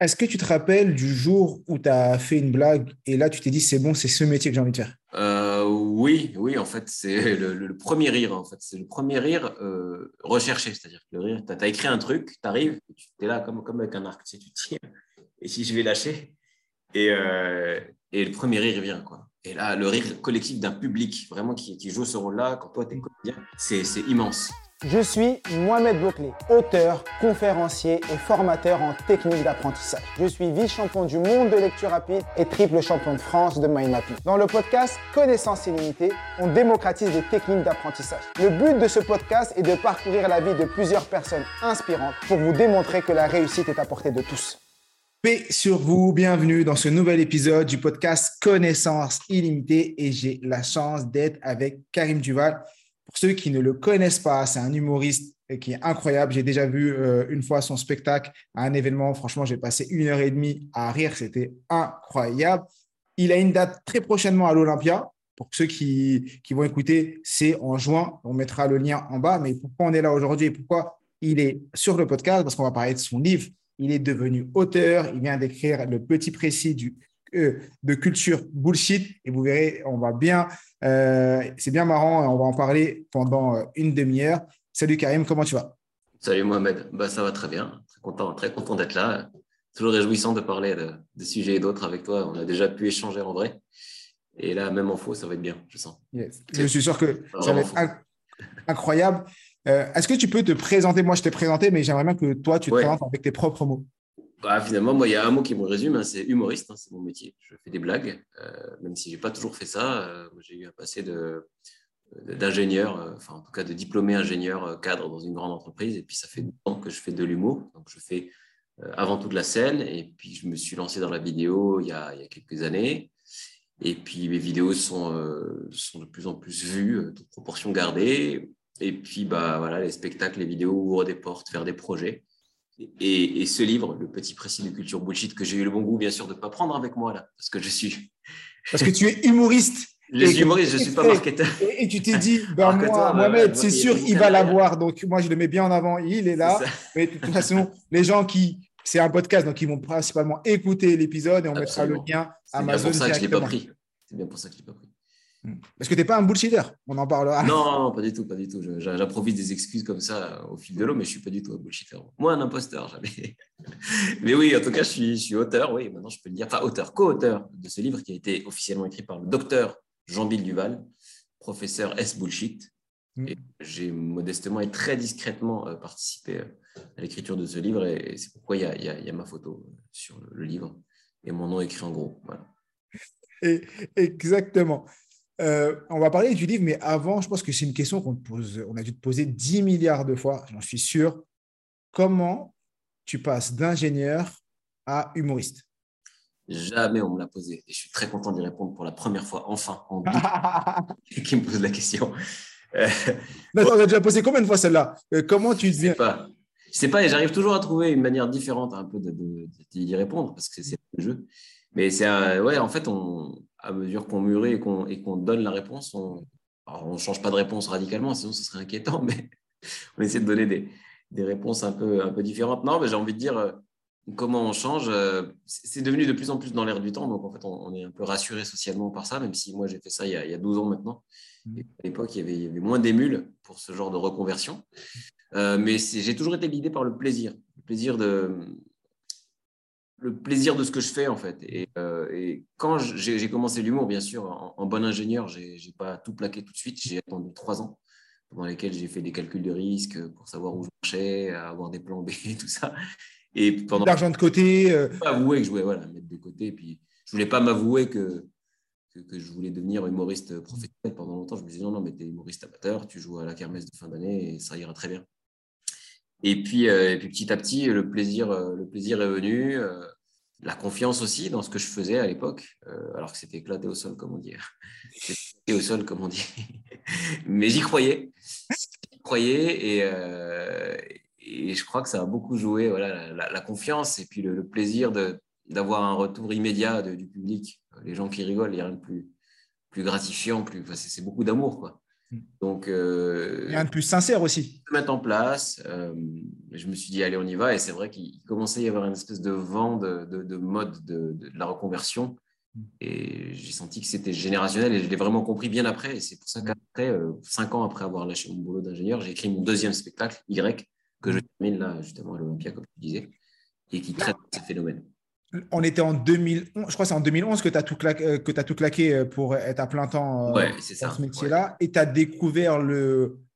Est-ce que tu te rappelles du jour où tu as fait une blague et là tu t'es dit c'est bon, c'est ce métier que j'ai envie de faire? Euh, Oui, oui, en fait, c'est le, premier rire. En fait, c'est le premier rire euh, recherché, c'est-à-dire que le rire, tu as, écrit un truc, tu arrives, tu es là comme, comme avec un arc, tu, sais, tu tires, et si je vais lâcher, et, euh, et le premier rire vient, quoi. Et là, le rire collectif d'un public vraiment qui, qui joue ce rôle-là, quand toi tu es comédien, c'est immense. Je suis Mohamed Bouclé, auteur, conférencier et formateur en technique d'apprentissage. Je suis vice-champion du monde de lecture rapide et triple champion de France de mind mapping. Dans le podcast Connaissance illimitée, on démocratise les techniques d'apprentissage. Le but de ce podcast est de parcourir la vie de plusieurs personnes inspirantes pour vous démontrer que la réussite est à portée de tous. Paix sur vous, bienvenue dans ce nouvel épisode du podcast Connaissance illimitée et j'ai la chance d'être avec Karim Duval. Pour ceux qui ne le connaissent pas, c'est un humoriste qui est incroyable. J'ai déjà vu euh, une fois son spectacle à un événement. Franchement, j'ai passé une heure et demie à rire. C'était incroyable. Il a une date très prochainement à l'Olympia. Pour ceux qui, qui vont écouter, c'est en juin. On mettra le lien en bas. Mais pourquoi on est là aujourd'hui et pourquoi il est sur le podcast? Parce qu'on va parler de son livre. Il est devenu auteur. Il vient d'écrire le petit précis du euh, de culture bullshit. Et vous verrez, on va bien, euh, c'est bien marrant, on va en parler pendant euh, une demi-heure. Salut Karim, comment tu vas? Salut Mohamed, bah, ça va très bien, très content, très content d'être là. Toujours réjouissant de parler de, sujets et d'autres avec toi. On a déjà pu échanger en vrai. Et là, même en faux, ça va être bien, je sens. Je suis sûr que ça va être incroyable. Est-ce que tu peux te présenter? Moi, je t'ai présenté, mais j'aimerais bien que toi, tu te présentes avec tes propres mots. Bah, finalement, moi, il y a un mot qui me résume, hein, c'est humoriste, hein, c'est mon métier. Je fais des blagues, euh, même si je n'ai pas toujours fait ça. Euh, j'ai eu un passé d'ingénieur, euh, enfin en tout cas de diplômé ingénieur cadre dans une grande entreprise, et puis ça fait deux ans que je fais de l'humour. Donc je fais avant tout de la scène, et puis je me suis lancé dans la vidéo il y a, quelques années. Et puis mes vidéos sont, de plus en plus vues, de proportions gardées. Et puis bah, voilà, les spectacles, les vidéos ouvrent des portes vers des projets. Et, ce livre, Le petit précis de culture bullshit, que j'ai eu le bon goût, bien sûr, de ne pas prendre avec moi là, parce que je suis. Parce que tu es humoriste. Je suis humoriste, je ne suis pas marketeur. Et, tu t'es dit, ben moi, Mohamed, c'est sûr, il va l'avoir. Donc, moi, je le mets bien en avant. Il est là. mais de toute façon, les gens qui. C'est un podcast, donc ils vont principalement écouter l'épisode et on mettra le lien Amazon. C'est bien pour ça que je ne l'ai pas pris. C'est bien pour ça que je ne l'ai pas pris. Hmm. Parce que tu n'es pas un bullshitter, on en parlera. Non, pas du tout, pas du tout. J'improvise des excuses comme ça au fil de l'eau, mais je ne suis pas du tout un bullshitter. Moi, un imposteur, jamais. mais oui, en tout cas, je suis, je suis auteur, oui, maintenant je peux le dire, enfin auteur, co-auteur de ce livre qui a été officiellement écrit par le docteur Jean-Bill Duval, professeur S Bullshit. Et j'ai modestement et très discrètement euh, participé euh, à l'écriture de ce livre, et c'est pourquoi il y, a, il y, a, ma photo euh, sur le, livre et mon nom écrit en gros. Voilà. Et, exactement. Euh, on va parler du livre, mais avant, je pense que c'est une question qu'on pose, on a dû te poser 10 milliards de fois, j'en suis sûr. Comment tu passes d'ingénieur à humoriste? Jamais on me l'a posé. Et je suis très content d'y répondre pour la première fois, enfin, en qui me pose la question. Euh, on a déjà posé combien de fois celle-là? Euh, Comment tu deviens Je sais pas, et j'arrive toujours à trouver une manière différente un peu d'y répondre parce que c'est le jeu. Mais c'est ouais, en fait, on, à mesure qu'on mûrit et qu'on donne la réponse, on ne change pas de réponse radicalement, sinon ce serait inquiétant, mais on essaie de donner des, des réponses un peu, un peu différentes. Non, mais j'ai envie de dire euh, comment on change. Euh, c'est devenu de plus en plus dans l'air du temps, donc en fait, on, est un peu rassuré socialement par ça, même si moi j'ai fait ça il y, a, il y a 12 ans maintenant. Mmh. à l'époque, il, y avait moins d'émules pour ce genre de reconversion. Euh, mais j'ai toujours été guidé par le plaisir, le plaisir de, le plaisir de ce que je fais en fait. Et, euh, quand j'ai commencé l'humour, bien sûr, en, bon ingénieur, j'ai n'ai pas tout plaqué tout de suite. J'ai attendu trois ans pendant lesquels j'ai fait des calculs de risque pour savoir où je marchais, avoir des plans B tout ça. Et pendant l'argent de côté, euh... avouer que je voulais voilà mettre de côté. Puis je voulais pas m'avouer que, que, je voulais devenir humoriste professionnel pendant longtemps. Je me disais non non mais es humoriste amateur, tu joues à la kermesse de fin d'année et ça ira très bien. Et puis, euh, et puis petit à petit, le plaisir, euh, le plaisir est venu, euh, la confiance aussi dans ce que je faisais à l'époque, alors que c'était éclaté au sol, comme on dit. C'était au sol, comme on dit. Mais j'y croyais. J'y croyais et, et, je crois que ça a beaucoup joué, voilà, la, confiance et puis le, plaisir d'avoir un retour immédiat du public. Les gens qui rigolent, il n'y a rien de plus, plus gratifiant, plus, c'est beaucoup d'amour. Donc, rien de plus sincère aussi. Mettre en place. je me suis dit, allez, on y va. Et c'est vrai qu'il commençait à y avoir une espèce de vent de, de, mode de, de, la reconversion. Et j'ai senti que c'était générationnel et je l'ai vraiment compris bien après. Et c'est pour ça qu'après, cinq ans après avoir lâché mon boulot d'ingénieur, j'ai écrit mon deuxième spectacle, Y, que je termine là, justement, à l'Olympia, comme tu disais, et qui traite ce phénomène. On était en 2011, je crois que c'est en 2011 que tu as, tout claqué, euh, que as tout claqué euh, pour être à plein temps euh, dans ce métier-là. Et tu as découvert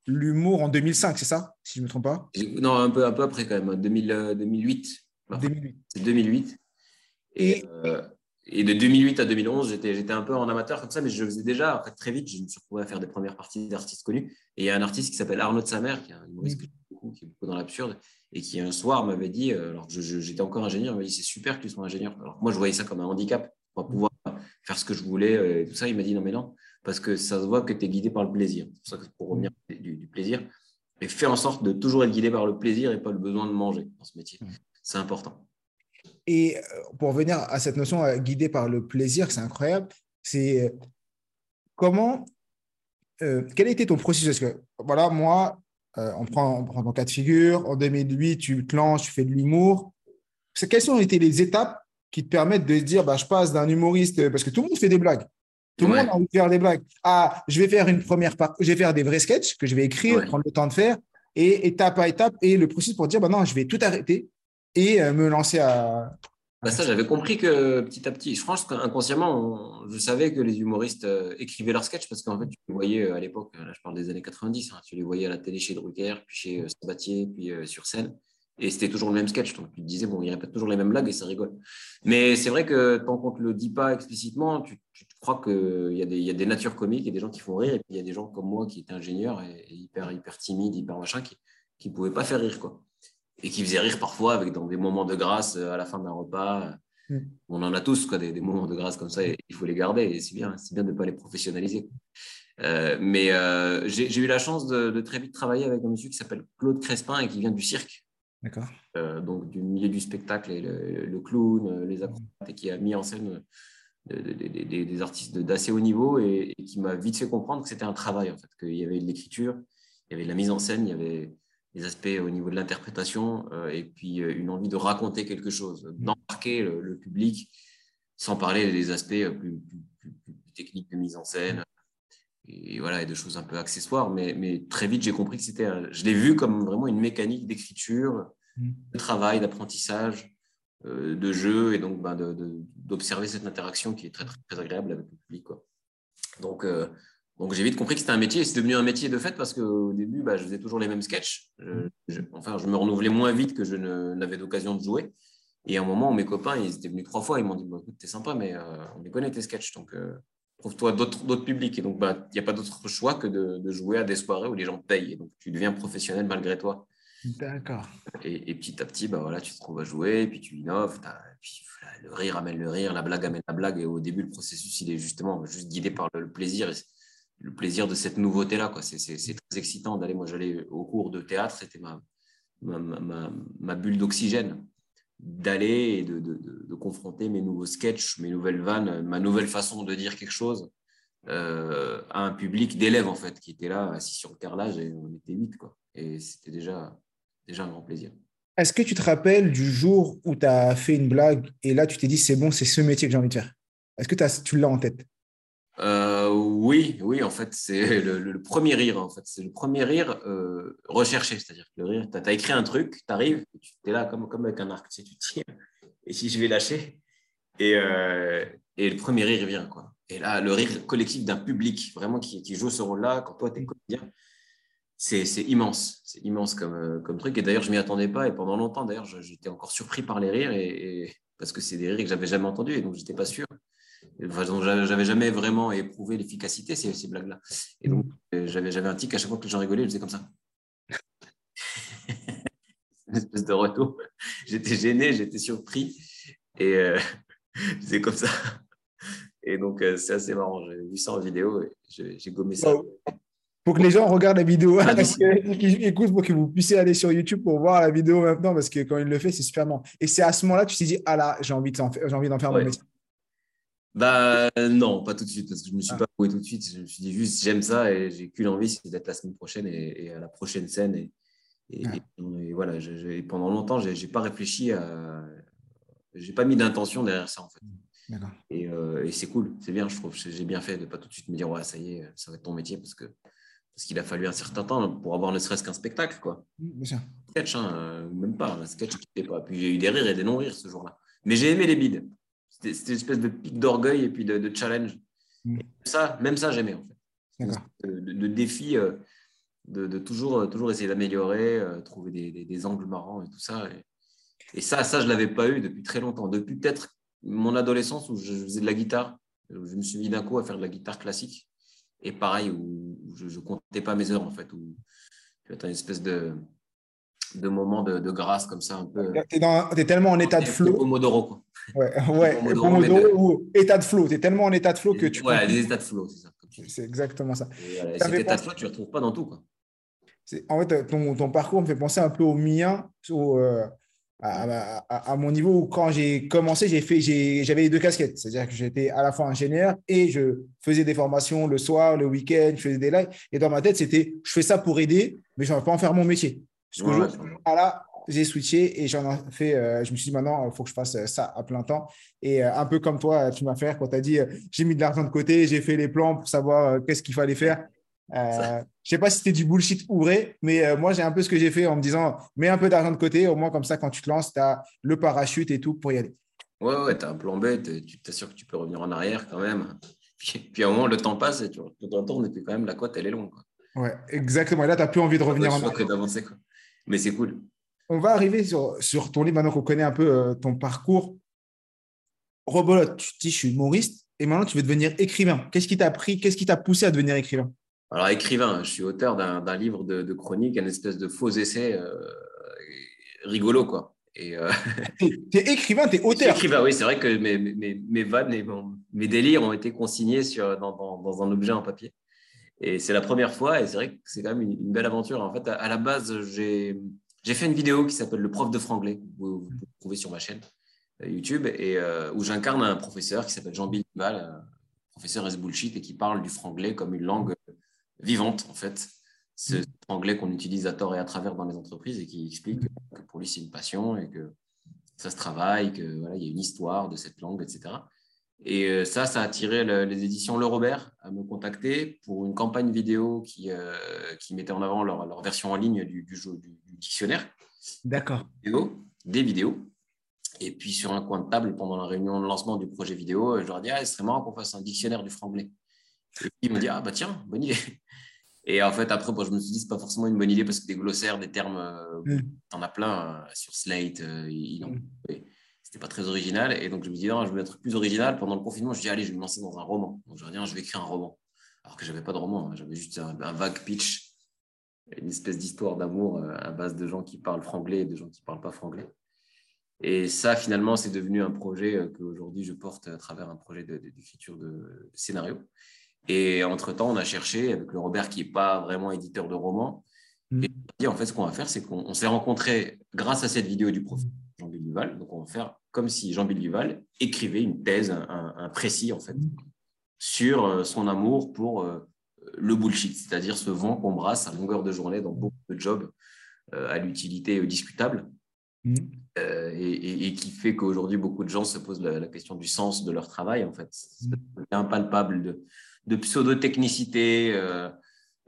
l'humour en 2005, c'est ça Si je ne me trompe pas? Non, un peu, un peu après quand même, 2008. 2008. C'est 2008. Et, et, de 2008 à 2011, j'étais un peu en amateur comme ça, mais je faisais déjà, en fait, très vite, je me suis retrouvé à faire des premières parties d'artistes connus. Et il y a un artiste qui s'appelle Arnaud de Samer, qui est un humoriste que beaucoup, qui est beaucoup dans l'absurde, et qui un soir m'avait dit, euh, alors j'étais encore ingénieur, il m'a dit c'est super que tu sois ingénieur. Alors moi je voyais ça comme un handicap pour pouvoir faire ce que je voulais euh, et tout ça. Il m'a dit non mais non, parce que ça se voit que tu es guidé par le plaisir. C'est pour ça que pour revenir du, plaisir, et fais en sorte de toujours être guidé par le plaisir et pas le besoin de manger dans ce métier. C'est important. Et euh, pour revenir à cette notion guidé par le plaisir, c'est incroyable. C'est comment, quel a été ton processus? Parce que voilà, moi, euh, on, prend, on prend ton cas de figure. En 2008, tu te lances, tu fais de l'humour. Quelles ont été les étapes qui te permettent de se dire bah, je passe d'un humoriste, parce que tout le monde fait des blagues. Tout le monde a envie de faire des blagues. Ah, je vais faire une première part, je vais faire des vrais sketchs que je vais écrire, prendre le temps de faire, et étape à étape, et le processus pour dire bah non, je vais tout arrêter et euh, me lancer à, bah, ça, j'avais compris que petit à petit, je pense qu'inconsciemment, je savais que les humoristes euh, écrivaient leurs sketchs parce qu'en fait, tu les voyais euh, à l'époque, là je parle des années 90, hein, tu les voyais à la télé chez Drucker, puis chez euh, Sabatier, puis sur scène, et c'était toujours le même sketch. Donc tu te disais, bon, ils répètent toujours les mêmes blagues et ça rigole. Mais c'est vrai que tant qu'on ne te le dit pas explicitement, tu, crois qu'il y, a des, y a des natures comiques et des gens qui font rire, et puis il y a des gens comme moi qui étaient ingénieurs et, hyper, hyper timides, hyper machin, qui ne pouvaient pas faire rire. quoi et qui faisait rire parfois avec dans des moments de grâce euh, à la fin d'un repas. Mm. On en a tous quoi, des, moments de grâce comme ça et il faut les garder et c'est bien, c'est bien de ne pas les professionnaliser. Euh, mais euh, j'ai eu la chance de, très vite travailler avec un monsieur qui s'appelle Claude Crespin et qui vient du cirque. D'accord. donc du milieu du spectacle et le, clown, les acrobates et qui a mis en scène des, artistes d'assez haut niveau et, et qui m'a vite fait comprendre que c'était un travail en fait, qu'il y avait de l'écriture, il y avait de la mise en scène, il y avait les aspects au niveau de l'interprétation euh, et puis euh, une envie de raconter quelque chose, d'embarquer le, public, sans parler des aspects euh, plus, techniques de mise en scène et voilà et de choses un peu accessoires. Mais, mais très vite, j'ai compris que c'était, je l'ai vu comme vraiment une mécanique d'écriture, mmh. de travail, d'apprentissage, de jeu et donc ben, d'observer cette interaction qui est très, très, très agréable avec le public. Quoi. Donc, donc j'ai vite compris que c'était un métier. C'est devenu un métier de fait parce qu'au début, bah, je faisais toujours les mêmes sketchs. Je, enfin, je me renouvelais moins vite que je n'avais d'occasion de jouer. Et à un moment, mes copains, ils étaient venus trois fois. Ils m'ont dit écoute, t'es sympa, mais euh, on les connaît tes sketchs. Donc euh, trouve-toi d'autres publics. Et donc, bah, il n'y a pas d'autre choix que de, jouer à des soirées où les gens payent. Et donc, tu deviens professionnel malgré toi. D'accord. Et, petit à petit, bah, voilà, tu te trouves à jouer, et puis tu innoves. Puis, le rire amène le rire, la blague amène la blague. Et au début, le processus, il est justement juste guidé par le, plaisir le plaisir de cette nouveauté-là. C'est très excitant d'aller. Moi, j'allais au cours de théâtre, c'était ma, bulle d'oxygène d'aller et de, confronter mes nouveaux sketchs, mes nouvelles vannes, ma nouvelle façon de dire quelque chose euh, à un public d'élèves, en fait, qui étaient là, assis sur le carrelage, et on était huit. Et c'était déjà, déjà un grand plaisir. Est-ce que tu te rappelles du jour où tu as fait une blague et là, tu t'es dit, c'est bon, c'est ce métier que j'ai envie de faire? Est-ce que tu l'as en tête? Euh, oui, oui, en fait, c'est le, premier rire. En fait, c'est le premier rire euh, recherché, c'est-à-dire que le rire, tu as, écrit un truc, tu arrives, tu es là comme, comme avec un arc, tu, sais, tu tires, et si je vais lâcher, et, euh, et le premier rire vient, quoi. Et là, le rire collectif d'un public, vraiment qui, qui joue ce rôle-là, quand toi, tu es comédien, c'est immense, c'est immense comme, comme truc. Et d'ailleurs, je m'y attendais pas, et pendant longtemps, d'ailleurs, j'étais encore surpris par les rires, et, parce que c'est des rires que j'avais jamais entendus, et donc j'étais pas sûr. Enfin, j'avais jamais vraiment éprouvé l'efficacité ces, ces blagues-là. Et donc, euh, j'avais, j'avais un tic à chaque fois que j'en rigolais, je faisais comme ça. une espèce de retour. J'étais gêné, j'étais surpris. Et euh, je faisais comme ça. Et donc, euh, c'est assez marrant. J'ai vu ça en vidéo et j'ai, gommé ça. Pour que les gens regardent la vidéo, ah, écoute, pour que vous puissiez aller sur YouTube pour voir la vidéo maintenant, parce que quand il le fait, c'est super marrant. Et c'est à ce moment-là que tu t'es dit, ah là, j'ai envie, d'en, j'ai envie d'en faire mon métier. Bah non, pas tout de suite, parce que je ne me suis ah. pas avoué tout de suite. Je me suis dit juste, j'aime ça et j'ai qu'une envie, c'est d'être la semaine prochaine et, à la prochaine scène. Et, et, voilà, pendant longtemps, je n'ai pas réfléchi à. J'ai pas mis d'intention derrière ça, en fait. Euh, et, c'est cool, c'est bien, je trouve. J'ai bien fait de pas tout de suite me dire, ouais, ça y est, ça va être ton métier, parce que parce qu'il a fallu un certain temps pour avoir ne serait-ce qu'un spectacle, quoi. Bien Sketch, hein, euh, même pas, un sketch qui pas. Puis j'ai eu des rires et des non-rires ce jour-là. Mais j'ai aimé les bides. C'était une espèce de pic d'orgueil et puis de, challenge. Mm. ça, même ça, j'aimais, en fait. De, défi, euh, de, toujours, toujours essayer d'améliorer, trouver des, des, angles marrants et tout ça. Et, et ça, ça, je ne l'avais pas eu depuis très longtemps. Depuis peut-être mon adolescence où je faisais de la guitare, je me suis mis d'un coup à faire de la guitare classique. Et pareil, où je ne comptais pas mes heures, en fait, où tu as une espèce de, de moment de, grâce comme ça, un peu. Tu es, tellement en état de flow. Pomodoro, quoi. Ouais, ouais. Pomodoro, ou état de flow. Tu es tellement en état de flow que tu. Ouais, des états de flow, c'est ça. C'est exactement ça. Et cet état de flow, tu ne le retrouves pas dans tout, quoi. En fait, ton, ton, parcours me fait penser un peu au mien, au, euh, à, mon niveau où quand j'ai commencé, j'avais les deux casquettes. C'est-à-dire que j'étais à la fois ingénieur et je faisais des formations le soir, le week-end, je faisais des lives. Et dans ma tête, c'était, je fais ça pour aider, mais je ne vais pas en faire mon métier. Ce que là, j'ai switché et j'en ai fait, euh, je me suis dit maintenant, il faut que je fasse ça à plein temps. Et euh, un peu comme toi, tu m'as fait quand tu as dit, euh, j'ai mis de l'argent de côté, j'ai fait les plans pour savoir qu'est-ce qu'il fallait faire. Euh, je sais pas si c'était du bullshit ou vrai, mais euh, moi, j'ai un peu ce que j'ai fait en me disant, mets un peu d'argent de côté, au moins comme ça, quand tu te lances, tu as le parachute et tout pour y aller. Ouais, ouais, tu as un plan B, tu t'assures que tu peux revenir en arrière quand même. Puis, à un moment, le temps passe et tu te retournes et puis quand même, la côte, elle est longue. Quoi. Ouais, exactement. Et là, tu n'as plus envie de revenir en arrière. que d'avancer. Quoi. Mais c'est cool. On va arriver sur, sur ton livre maintenant qu'on connaît un peu euh, ton parcours. Robolote, tu te dis, je suis humoriste et maintenant tu veux devenir écrivain. Qu'est-ce qui t'a pris Qu'est-ce qui t'a poussé à devenir écrivain? Alors, écrivain, je suis auteur d'un livre de, de chronique, un espèce de faux essai euh, rigolo, quoi. Et euh... es écrivain, tu es auteur. Écrivain, oui, c'est vrai que mes, mes, mes vannes et mes délires ont été consignés sur, dans, dans, un objet en papier. Et c'est la première fois, et c'est vrai que c'est quand même une, belle aventure. En fait, à, la base, j'ai fait une vidéo qui s'appelle Le prof de franglais, vous, vous, pouvez trouver sur ma chaîne euh, YouTube, et euh, où j'incarne un professeur qui s'appelle Jean-Bill professeur S bullshit, et qui parle du franglais comme une langue vivante, en fait. Ce mm. anglais qu'on utilise à tort et à travers dans les entreprises et qui explique que pour lui, c'est une passion et que ça se travaille, qu'il voilà, y a une histoire de cette langue, etc. Et euh, ça, ça a attiré les éditions Le Robert à me contacter pour une campagne vidéo qui, euh, qui mettait en avant leur, version en ligne du, du, jeu, du, dictionnaire. D'accord. Des vidéos. Et puis sur un coin de table, pendant la réunion de lancement du projet vidéo, je leur dis Ah, ce serait marrant qu'on fasse un dictionnaire du franglais. Et puis ils me dit Ah, bah tiens, bonne idée. Et en fait, après, je me suis dit, c'est pas forcément une bonne idée parce que des glossaires, des termes, euh, mm. en as plein euh, sur Slate. Euh, mm. Pas très original. Et donc, je me dis, non, je vais être plus original. Pendant le confinement, je dis, allez, je vais me lancer dans un roman. Donc, je dis, je vais écrire un roman. Alors que j'avais pas de roman, hein. j'avais juste un, vague pitch, une espèce d'histoire d'amour à base de gens qui parlent franglais et de gens qui parlent pas franglais. Et ça, finalement, c'est devenu un projet qu'aujourd'hui je porte à travers un projet d'écriture de, de scénario. Et entre-temps, on a cherché avec le Robert, qui n'est pas vraiment éditeur de romans. Mm. Et dit, en fait, ce qu'on va faire, c'est qu'on s'est rencontrés grâce à cette vidéo du professeur Jean-Bill Duval. Donc, on va faire comme si Jean-Bill Duval écrivait une thèse, un, précis, en fait, sur euh, son amour pour euh, le bullshit, c'est-à-dire ce vent qu'on brasse à longueur de journée dans beaucoup de jobs euh, à l'utilité discutable. Mm. et, qui fait qu'aujourd'hui, beaucoup de gens se posent la, question du sens de leur travail, en fait. C'est impalpable de, de pseudo-technicité. Euh,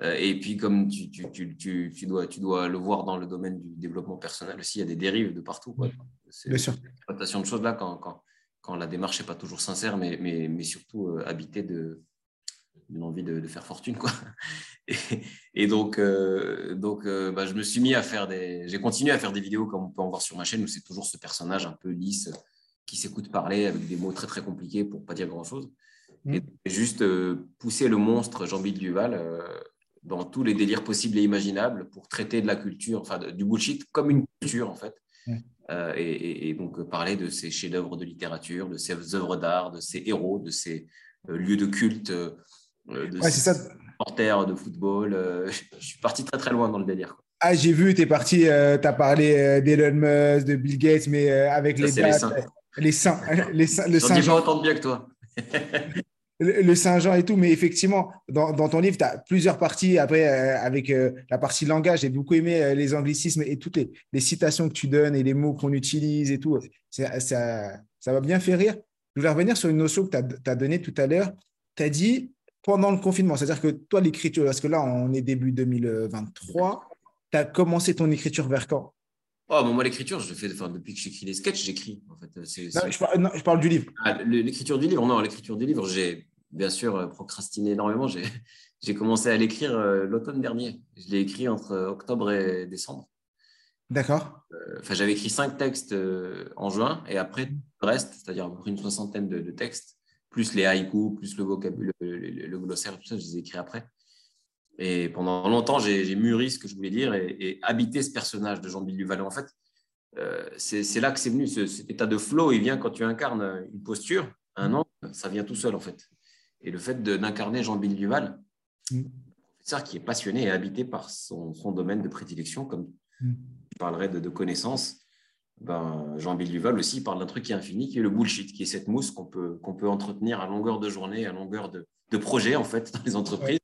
euh, et puis, comme tu, tu, tu, tu, dois, tu dois le voir dans le domaine du développement personnel aussi, il y a des dérives de partout. C'est Bien sûr. de choses là quand, quand, quand la démarche n'est pas toujours sincère, mais, mais, mais surtout euh, habitée de, d'une envie de, faire fortune. Quoi. Et, donc, donc bah, je me suis mis à faire des. J'ai continué à faire des vidéos comme on peut en voir sur ma chaîne où c'est toujours ce personnage un peu lisse qui s'écoute parler avec des mots très très compliqués pour pas dire grand chose. Mm. Et juste euh, pousser le monstre Jean-Bill Duval euh, dans tous les délires possibles et imaginables pour traiter de la culture, enfin du bullshit comme une culture en fait. Euh, et, donc parler de ces chefs-d'œuvre de littérature, de ces œuvres d'art, de ces héros, de ces lieux de culte, de ouais, ces supporters de football. je suis parti très très loin dans le délire. Ah, j'ai vu, tu es parti, tu as parlé d'Elon Musk, de Bill Gates, mais avec les, les saints. Les saints. Les saints, le saint pas autant de bien que toi. le, Saint-Jean et tout, mais effectivement, dans, ton livre, tu as plusieurs parties. Après, euh, avec euh, la partie langage, j'ai beaucoup aimé euh, les anglicismes et toutes les, citations que tu donnes et les mots qu'on utilise et tout. Ça, ça, ça bien fait rire. Je voulais revenir sur une notion que tu as, donnée tout à l'heure. Tu as dit pendant le confinement, c'est-à-dire que toi, l'écriture, parce que là, on est début 2023, tu as commencé ton écriture vers quand? Oh, moi, l'écriture, je fais enfin, depuis que j'écris les sketchs, j'écris. En fait. non, je, parle, du livre. Ah, l'écriture du livre, non, l'écriture du livre, j'ai bien sûr euh, procrastiné énormément. J'ai commencé à l'écrire euh, l'automne dernier. Je l'ai écrit entre octobre et décembre. D'accord. Euh, enfin, j'avais écrit cinq textes en juin et après le reste, c'est-à-dire à peu près une soixantaine de, textes, plus les haïkus, plus le vocabulaire, le, glossaire, tout ça, je les ai écrits après. Et pendant longtemps, j'ai mûri ce que je voulais dire et, habité ce personnage de Jean-Bill Duval. En fait, euh, c'est là que c'est venu, cet état de flow. Il vient quand tu incarnes une posture, un an, ça vient tout seul en fait. Et le fait d'incarner Jean-Bill Duval, mm. professeur qui est passionné et habité par son, domaine de prédilection, comme mm. il parlerait de, de connaissances, ben, Jean-Bill Duval aussi parle d'un truc qui est infini, qui est le bullshit, qui est cette mousse qu'on peut, qu'on peut entretenir à longueur de journée, à longueur de, de projet en fait dans les entreprises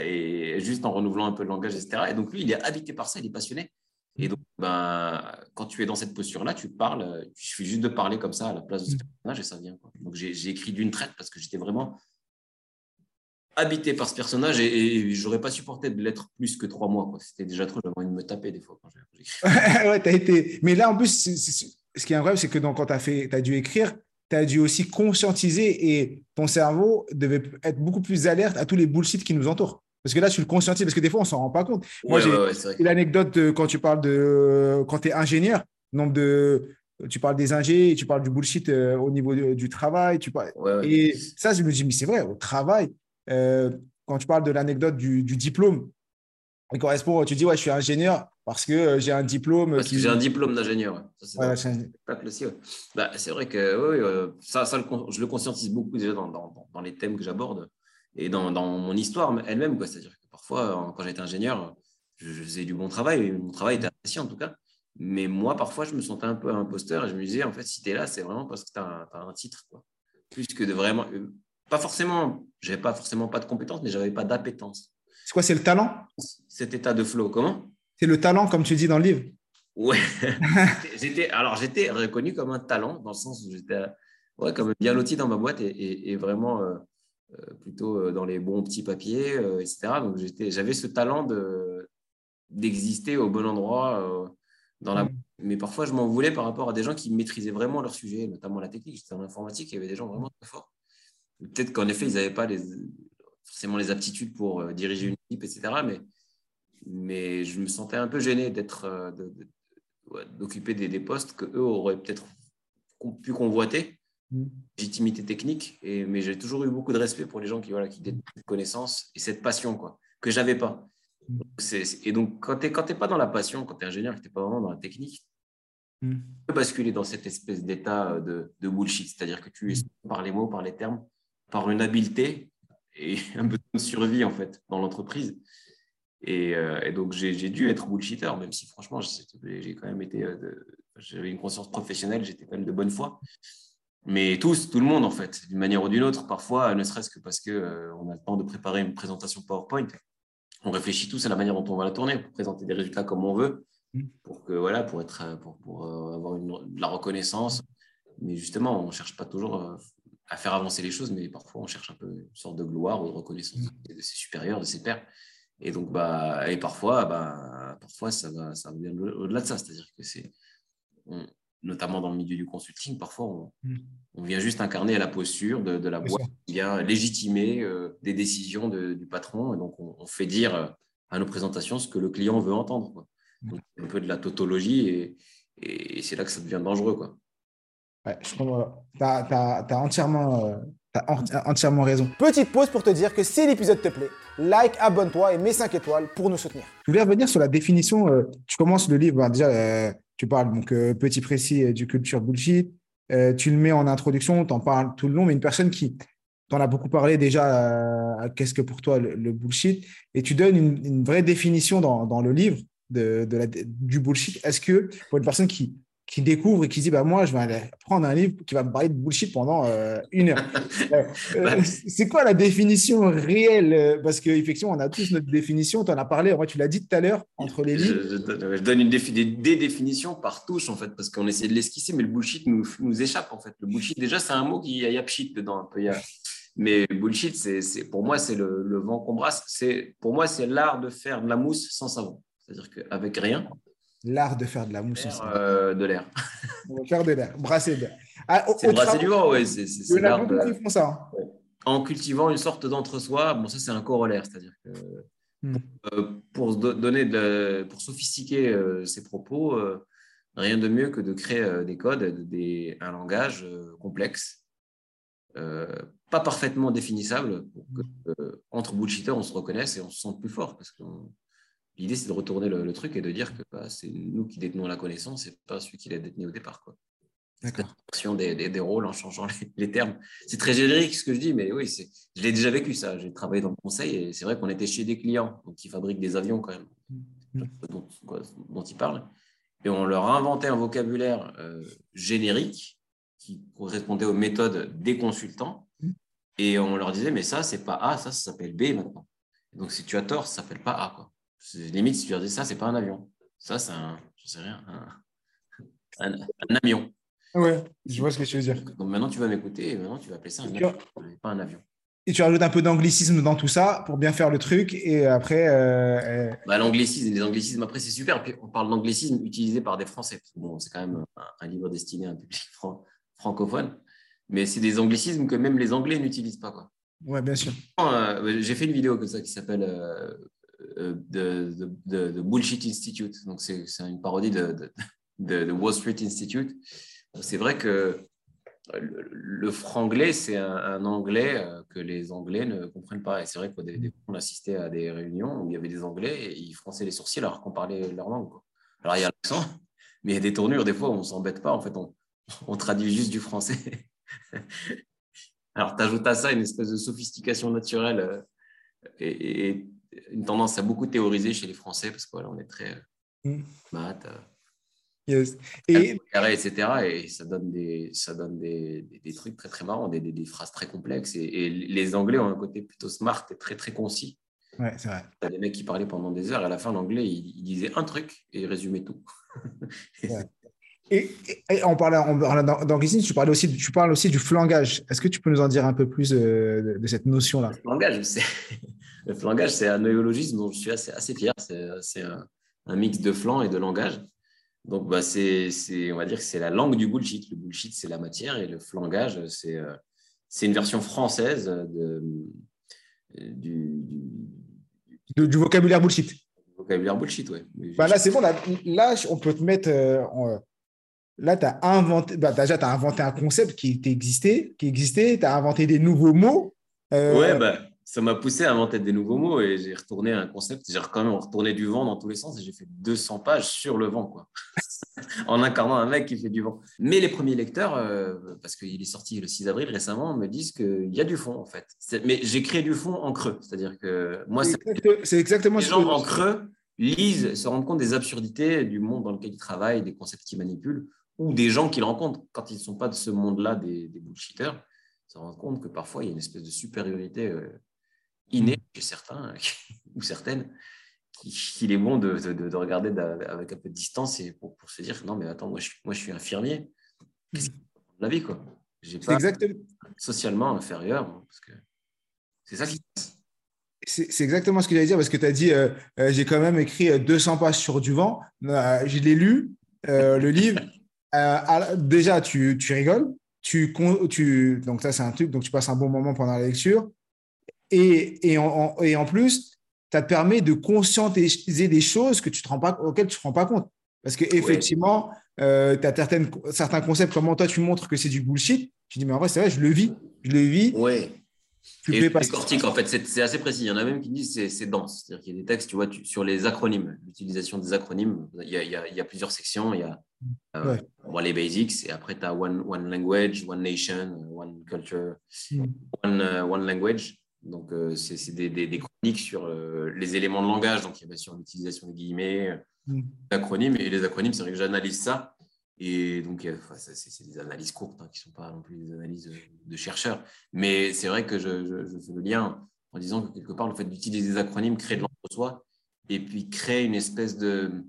et juste en renouvelant un peu le langage, etc. Et donc lui, il est habité par ça, il est passionné. Et donc, ben, quand tu es dans cette posture-là, tu parles, il suffit juste de parler comme ça à la place de ce mm. personnage et ça vient. Donc j'ai écrit d'une traite parce que j'étais vraiment habité par ce personnage et, je n'aurais pas supporté de l'être plus que trois mois. C'était déjà trop, j'avais envie de me taper des fois quand ouais, as été. Mais là, en plus, ce qui est incroyable, c'est que donc, quand tu as, fait, as dû écrire, tu as dû aussi conscientiser et ton cerveau devait être beaucoup plus alerte à tous les bullshit qui nous entourent. Parce que là, tu le conscientises, parce que des fois, on s'en rend pas compte. Moi, j'ai l'anecdote quand tu parles de quand tu es ingénieur, nombre de tu parles des ingés, tu parles du bullshit euh, au niveau du travail, tu parles, et ça, je me dis, mais c'est vrai, au travail, quand tu parles de l'anecdote du, du, diplôme, il correspond, tu dis, ouais, je suis ingénieur, parce que euh, j'ai un diplôme. Parce que j'ai un diplôme d'ingénieur. C'est bah, vrai que oui, euh, ça, ça je le conscientise beaucoup déjà dans, dans, dans les thèmes que j'aborde et dans, dans, mon histoire elle-même. C'est-à-dire que parfois, quand j'étais ingénieur, je, faisais du bon travail, mon travail était apprécié en tout cas. Mais moi, parfois, je me sentais un peu imposteur et je me disais, en fait, si tu es là, c'est vraiment parce que tu as, as, un titre. Quoi. Plus que de vraiment. Euh, pas forcément, j'avais pas forcément pas de compétences, mais j'avais pas d'appétence. C'est quoi, c'est le talent? Cet état de flow, comment? C'est le talent, comme tu dis dans le livre. Ouais. j'étais, alors, j'étais reconnu comme un talent, dans le sens où j'étais ouais, comme bien loti dans ma boîte et, vraiment euh, euh, plutôt euh, dans les bons petits papiers, etc. Donc, j'étais, j'avais ce talent de, d'exister au bon endroit dans la mm. Mais parfois, je m'en voulais par rapport à des gens qui maîtrisaient vraiment leur sujet, notamment la technique. J'étais en informatique, il y avait des gens vraiment très forts. Peut-être qu'en effet, ils n'avaient pas les, forcément les aptitudes pour diriger une équipe, etc. Mais mais je me sentais un peu gêné d'être, euh, d'occuper des, des, postes que eux auraient peut-être pu convoiter, mm. légitimité technique. Et, mais j'ai toujours eu beaucoup de respect pour les gens qui, voilà, qui détiennent cette connaissance et cette passion quoi, que j'avais pas. Mm. et donc, quand tu n'es pas dans la passion, quand tu es ingénieur, que tu n'es pas vraiment dans la technique, mm. tu peux basculer dans cette espèce d'état de, de, bullshit. C'est-à-dire que tu es par les mots, par les termes, par une habileté et un peu de survie en fait dans l'entreprise. Euh, et, donc, j'ai dû être bullshitter, même si franchement, j'ai quand même été. Euh, j'avais une conscience professionnelle, j'étais quand même de bonne foi. Mais tous, tout le monde, en fait, d'une manière ou d'une autre, parfois, ne serait-ce que parce qu'on euh, on a le temps de préparer une présentation PowerPoint, on réfléchit tous à la manière dont on va la tourner pour présenter des résultats comme on veut, mmh. pour, que, voilà, pour, être, pour, pour avoir une, de la reconnaissance. Mais justement, on ne cherche pas toujours à faire avancer les choses, mais parfois, on cherche un peu une sorte de gloire ou de reconnaissance mmh. de ses supérieurs, de ses pairs. Et donc, bah, et parfois, bah, parfois ça va, ça vient au-delà de ça. C'est-à-dire que c'est, notamment dans le milieu du consulting, parfois on, mm. on vient juste incarner la posture de, de la boîte, on vient légitimer euh, des décisions du patron. Et donc, on, fait dire euh, à nos présentations ce que le client veut entendre. Quoi. Mm. Donc, un peu de la tautologie et, et, c'est là que ça devient dangereux. Quoi. Ouais, je comprends. Tu as, entièrement, euh, entièrement raison. Petite pause pour te dire que si l'épisode te plaît, like, abonne-toi et mets 5 étoiles pour nous soutenir. Je voulais revenir sur la définition. Euh, tu commences le livre, déjà, euh, tu parles donc euh, petit précis du culture bullshit. tu le mets en introduction, tu en parles tout le long, mais une personne qui t'en a beaucoup parlé déjà, qu'est-ce que pour toi le, bullshit Et tu donnes une, vraie définition dans, le livre de, la, du bullshit. Est-ce que pour une personne qui qui découvre et qui dit bah, Moi, je vais aller prendre un livre qui va me parler de bullshit pendant euh, une heure. Euh, bah, c'est quoi la définition réelle Parce qu'effectivement, on a tous notre définition. Tu en as parlé, moi, tu l'as dit tout à l'heure, entre les livres. Je, donne une des, définitions par touche, en fait, parce qu'on essaie de l'esquisser, mais le bullshit nous, nous échappe, en fait. Le bullshit, déjà, c'est un mot qui y a pchit dedans. Un peu, y a... Mais bullshit, c'est, pour moi, c'est le, le vent qu'on brasse. Pour moi, c'est l'art de faire de la mousse sans savon. C'est-à-dire qu'avec rien, L'art de faire de la mousse. Euh, de l'air. faire de l'air, brasser de l'air. Ah, c'est brasser du vent, oui. C'est l'art de... font ça. Hein. En cultivant une sorte d'entre-soi, bon, ça c'est un corollaire, c'est-à-dire que hmm. euh, pour, donner de, pour sophistiquer euh, ses propos, rien de mieux que de créer des codes, des, un langage complexe, pas parfaitement définissable, pour que entre bullshitters on se reconnaisse et on se sente plus fort, parce que L'idée, c'est de retourner le, truc et de dire que bah, c'est nous qui détenons la connaissance et pas celui qui l'a détenu au départ. Quoi. D'accord. Des, des, des, rôles en changeant les, termes. C'est très générique ce que je dis, mais oui, je l'ai déjà vécu ça. J'ai travaillé dans le conseil et c'est vrai qu'on était chez des clients donc, qui fabriquent des avions quand même, mmh. dont, dont, ils parlent. Et on leur a inventé un vocabulaire euh, générique qui correspondait aux méthodes des consultants. Mmh. Et on leur disait, mais ça, c'est pas A, ça, ça s'appelle B maintenant. Donc si tu as tort, ça s'appelle pas A. Quoi. Limite, si tu leur dis ça, c'est pas un avion. Ça, c'est un, je sais rien, un, avion. Ouais, je vois ce que tu veux dire. Donc maintenant, tu vas m'écouter et maintenant, tu vas appeler ça un avion, pas un avion. Et tu rajoutes un peu d'anglicisme dans tout ça pour bien faire le truc. Et après. Euh, euh, bah, L'anglicisme, les anglicismes, après, c'est super. Puis on parle d'anglicisme utilisé par des Français. Bon, c'est quand même un, livre destiné à un public francophone. Mais c'est des anglicismes que même les Anglais n'utilisent pas. Quoi. Ouais, bien sûr. Euh, j'ai fait une vidéo comme ça qui s'appelle de, de, Bullshit Institute. Donc, c'est une parodie de, de, Wall Street Institute. C'est vrai que le, franglais, c'est un, anglais euh, que les Anglais ne comprennent pas. Et c'est vrai qu'on assistait à des réunions où il y avait des Anglais et ils fronçaient les sourcils alors qu'on parlait leur langue. Alors, il y a l'accent, mais il y a des tournures. Des fois, on ne s'embête pas. En fait, on, traduit juste du français. alors, tu ajoutes à ça une espèce de sophistication naturelle euh, et une tendance à beaucoup théoriser chez les Français parce qu'on on est très euh, mm. maths, euh, et carré, etc. Et ça donne des, ça donne des, des, trucs très très marrants, des, des phrases très complexes. Et, les Anglais ont un côté plutôt smart et très très concis. Ouais, c'est vrai. T'as des mecs qui parlaient pendant des heures et à la fin, l'anglais, il, disait un truc et il résumait tout. et, et, on parlait d'anglicisme, tu, parlais aussi, tu parles aussi du flangage. Est-ce que tu peux nous en dire un peu plus euh, de, cette notion-là? Le flangage, c'est le flangage, c'est un néologisme dont je suis assez, assez fier. C'est un, un, mix de flanc et de langage. Donc, bah, c'est, on va dire que c'est la langue du bullshit. Le bullshit, c'est la matière et le flangage, c'est, euh, c'est une version française de, du, du, vocabulaire bullshit. Vocabulaire bullshit, oui. Bah là, c'est bon. Là, là, on peut te mettre. Euh, là, tu as inventé. Bah, déjà, tu as inventé un concept qui existait, qui existait. Tu as inventé des nouveaux mots. Euh, ouais, bah, ça m'a poussé à inventer des nouveaux mots et j'ai retourné un concept. J'ai quand même retourné du vent dans tous les sens et j'ai fait 200 pages sur le vent, quoi, en incarnant un mec qui fait du vent. Mais les premiers lecteurs, euh, parce qu'il est sorti le 6 avril récemment, me disent qu'il y a du fond, en fait. Mais j'ai créé du fond en creux, c'est-à-dire que moi, c'est exactement les gens en creux lisent, se rendent compte des absurdités du monde dans lequel ils travaillent, des concepts qu'ils manipulent, ou des gens qu'ils rencontrent quand ils ne sont pas de ce monde-là, des, des bullshitters, se rendent compte que parfois il y a une espèce de supériorité. Euh, inné chez certains ou certaines qu'il est bon de, de, regarder avec un peu de distance et pour, pour, se dire non mais attends moi je, moi, je suis infirmier. Qu'est-ce la vie quoi? J'ai pas exactement. socialement inférieur parce que c'est ça qui c'est exactement ce que j'allais dire parce que tu as dit euh, euh, j'ai quand même écrit 200 euh, pages sur du vent. Je l'ai lu le livre. Déjà tu, tu rigoles tu, tu donc ça c'est un truc donc tu passes un bon moment pendant la lecture et, et, en, et en plus, ça te permet de conscientiser des choses que tu te rends pas, auxquelles tu ne te rends pas compte. Parce qu'effectivement, euh, tu as certains concepts, comment toi tu montres que c'est du bullshit. Tu dis, mais en vrai, c'est vrai, je le vis. Je le vis. Ouais. Tu et cortique, en fait, c'est assez précis. Il y en a même qui disent que c'est dense. C'est-à-dire qu'il y a des textes, tu vois, sur les acronymes, l'utilisation des acronymes. Il y, a, il, y a, plusieurs sections. Il y a euh, les basics, et après, tu as one, one, language, one nation, one culture, mm. one, uh, one language. Donc, euh, c'est des, des, chroniques sur euh, les éléments de langage, donc il y a sur l'utilisation des guillemets, mm. des acronymes. Et les acronymes, c'est vrai que j'analyse ça Et donc, c'est des analyses courtes hein, qui ne sont pas non plus des analyses de chercheurs. Mais c'est vrai que je, je, fais le lien en disant que quelque part, le fait d'utiliser des acronymes crée de l'entre-soi et puis crée une espèce de,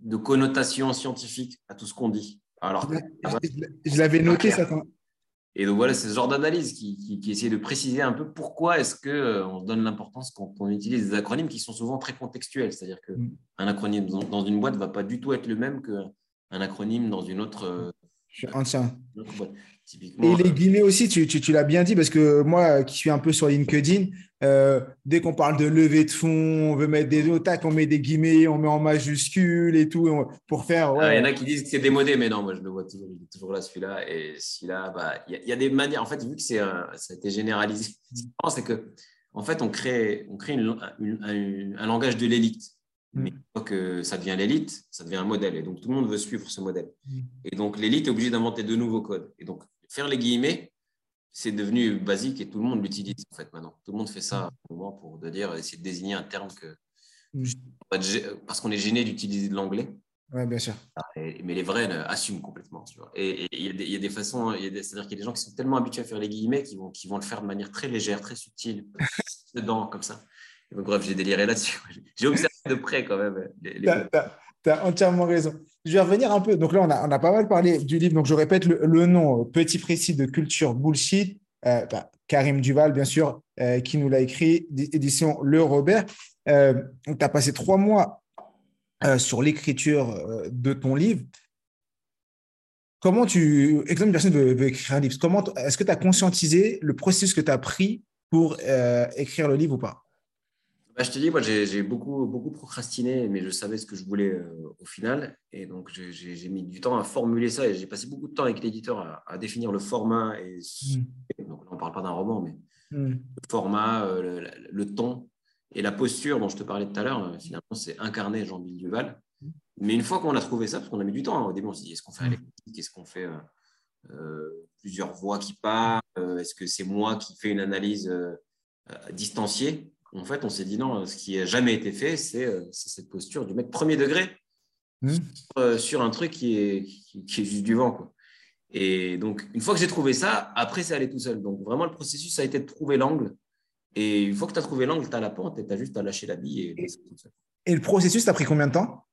de connotation scientifique à tout ce qu'on dit. Alors, je l'avais noté ça. Et donc voilà, c'est ce genre d'analyse qui, qui, essaie de préciser un peu pourquoi est-ce qu'on euh, on donne l'importance quand on utilise des acronymes qui sont souvent très contextuels. C'est-à-dire qu'un mm. acronyme dans, une boîte ne va pas du tout être le même qu'un acronyme dans une autre, euh, je suis Et les guillemets aussi, tu, tu, l'as bien dit, parce que moi qui suis un peu sur LinkedIn, euh, dès qu'on parle de levée de fonds, on veut mettre des attaques, on met des guillemets, on met en majuscule et tout, pour faire. Ah, il y en a qui disent que c'est démodé, mais non, moi je le vois toujours, il est toujours là celui-là. Et celui-là, bah, il y, a des manières, en fait, vu que c'est ça a été généralisé, c'est que en fait, on crée, on crée un langage de l'élite. Mm. Mais une fois que ça devient l'élite, ça devient un modèle. Et donc, tout le monde veut suivre ce modèle. Mm. Et donc, l'élite est obligée d'inventer de nouveaux codes. Et donc, faire les guillemets, c'est devenu basique et tout le monde l'utilise en fait maintenant. Tout le monde fait ça mm. moment pour de dire, essayer de désigner un terme que. Parce qu'on est gêné d'utiliser de l'anglais. Oui, bien sûr. Ah, mais les vrais assument complètement. Et il y, a des façons, c'est-à-dire qu'il y a des gens qui sont tellement habitués à faire les guillemets qui vont, qui vont le faire de manière très légère, très subtile, dedans, comme ça. bref, j'ai déliré là-dessus. J'ai observé de près quand même. Tu as, entièrement raison. Je vais revenir un peu. Donc là, on a, pas mal parlé du livre. Donc je répète le, nom, Petit précis de culture bullshit. Euh, bah, Karim Duval, bien sûr, euh, qui nous l'a écrit, édition Le Robert. Euh, tu as passé trois mois sur l'écriture de ton livre. Comment tu. Exemple, une personne veut, écrire un livre. Comment Est-ce que tu as conscientisé le processus que tu as pris pour écrire le livre ou pas? Bah, je te dis, moi, j'ai beaucoup, beaucoup procrastiné, mais je savais ce que je voulais euh, au final. Et donc, j'ai mis du temps à formuler ça et j'ai passé beaucoup de temps avec l'éditeur à, définir le format. Et, mm. donc, on ne parle pas d'un roman, mais mm. le format, euh, le, ton et la posture dont je te parlais tout à l'heure, euh, finalement, c'est incarné Jean-Bill Duval. Mm. Mais une fois qu'on a trouvé ça, parce qu'on a mis du temps, hein, au début, on s'est dit est-ce qu'on fait l'électrique Est-ce qu'on fait plusieurs voix qui parlent Est-ce que c'est moi qui fais une analyse distanciée? En fait, on s'est dit non, ce qui n'a jamais été fait, euh, c'est cette posture du mec premier degré hmm. euh, sur, un truc qui est, qui, est juste du vent. Quoi. Et donc, une fois que j'ai trouvé ça, après, c'est allé tout seul. Donc, vraiment, le processus, ça a été de trouver l'angle. Et une fois que tu as trouvé l'angle, tu as la pente et tu as juste à lâcher la bille. Et, et le processus, ça a pris combien de temps?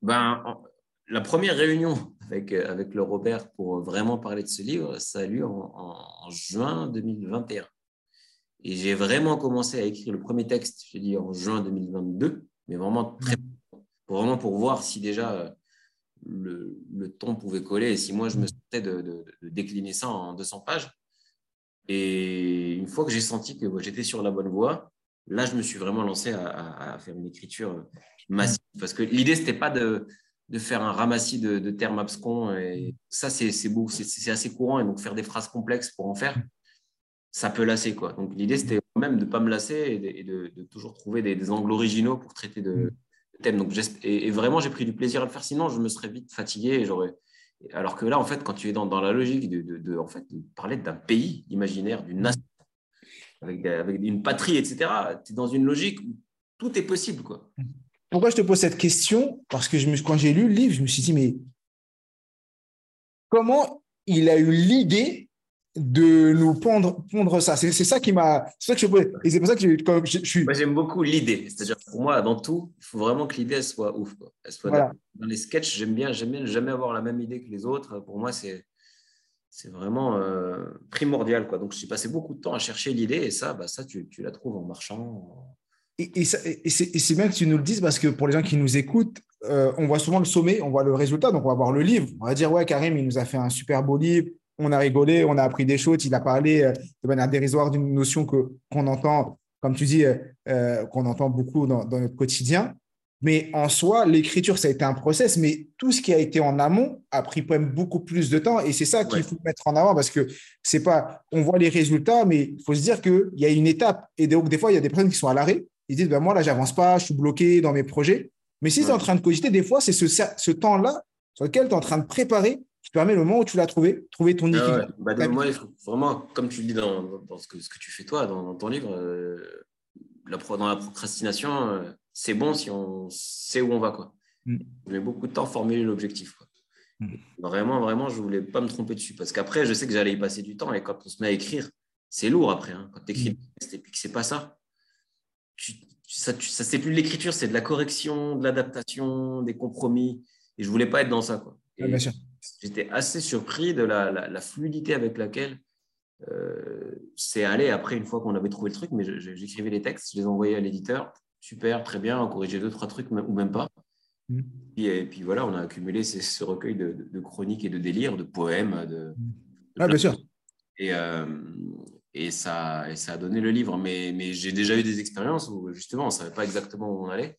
Ben, La première réunion avec, euh, avec le Robert pour vraiment parler de ce livre, ça a eu en, en juin 2021. Et j'ai vraiment commencé à écrire le premier texte, je dis en juin 2022, mais vraiment très pour, vraiment pour voir si déjà euh, le, le, ton pouvait coller et si moi je me sentais de, de, décliner ça en 200 pages. Et une fois que j'ai senti que j'étais sur la bonne voie, là je me suis vraiment lancé à, à, faire une écriture massive. Parce que l'idée c'était pas de, de faire un ramassis de, de termes abscons et ça c'est beau, c'est assez courant et donc faire des phrases complexes pour en faire ça peut lasser. Quoi. Donc l'idée, c'était même de ne pas me lasser et de, toujours trouver des, angles originaux pour traiter de, mm. thèmes. Donc, et, vraiment, j'ai pris du plaisir à le faire, sinon je me serais vite fatigué. Et j'aurais... Alors que là, en fait, quand tu es dans, la logique de, en fait, parler d'un pays imaginaire, d'une nation, avec, avec, une patrie, etc., tu es dans une logique où tout est possible. Quoi. Pourquoi je te pose cette question? Parce que je me, quand j'ai lu le livre, je me suis dit, mais comment il a eu l'idée de nous pondre, pondre ça. C'est ça qui m'a. C'est ça que je Et c'est pour ça que je, suis. Moi, j'aime beaucoup l'idée. C'est-à-dire, pour moi, dans tout, il faut vraiment que l'idée soit ouf. Elle soit Dans les sketchs, j'aime bien, j'aime bien jamais avoir la même idée que les autres. Pour moi, c'est. C'est vraiment euh, primordial. Quoi. Donc, j'ai passé beaucoup de temps à chercher l'idée et ça, bah, ça tu, tu la trouves en marchant. Et, et, et c'est bien que tu nous le dises parce que pour les gens qui nous écoutent, euh, on voit souvent le sommet, on voit le résultat, donc on va voir le livre. On va dire, ouais, Karim, il nous a fait un super beau livre, on a rigolé, on a appris des choses. Il a parlé euh, de manière dérisoire d'une notion que, qu'on entend, comme tu dis, euh, euh, qu'on entend beaucoup dans, notre quotidien. Mais en soi, l'écriture, ça a été un process, mais tout ce qui a été en amont a pris quand même beaucoup plus de temps. Et c'est ça qu'il faut mettre en avant parce que c'est pas, on voit les résultats, mais il faut se dire qu'il y a une étape. Et donc, des fois, il y a des personnes qui sont à l'arrêt. Ils disent, ben, moi, là, j'avance pas, je suis bloqué dans mes projets. Mais si tu es en train de cogiter, des fois, c'est ce, ce temps-là sur lequel tu es en train de préparer qui permet le moment où tu l'as trouvé, trouver ton ah équilibre. Bah, vraiment, comme tu le dis dans, ce, que, ce, que, tu fais toi, dans, ton livre, euh, la, dans la procrastination, euh, c'est bon si on sait où on va. Quoi. Mm. Je mets beaucoup de temps à formuler l'objectif. Mm. Vraiment, vraiment, je ne voulais pas me tromper dessus. Parce qu'après, je sais que j'allais y passer du temps. Et quand on se met à écrire, c'est lourd après. Hein. Quand tu écris mm. texte et puis que ce n'est pas ça, ça, ça c'est plus de l'écriture, c'est de la correction, de l'adaptation, des compromis. Et je ne voulais pas être dans ça. Quoi. J'étais assez surpris de la, fluidité avec laquelle euh, c'est allé après, une fois qu'on avait trouvé le truc. Mais j'écrivais les textes, je les envoyais à l'éditeur. Super, très bien, on corrigeait deux, trois trucs ou même pas. Mm. Et, puis voilà, on a accumulé ce, recueil de, chroniques et de délires, de poèmes. De, ah, bien sûr. Et, euh, et, ça, et ça a donné le livre. Mais, mais j'ai déjà eu des expériences où justement, on ne savait pas exactement où on allait.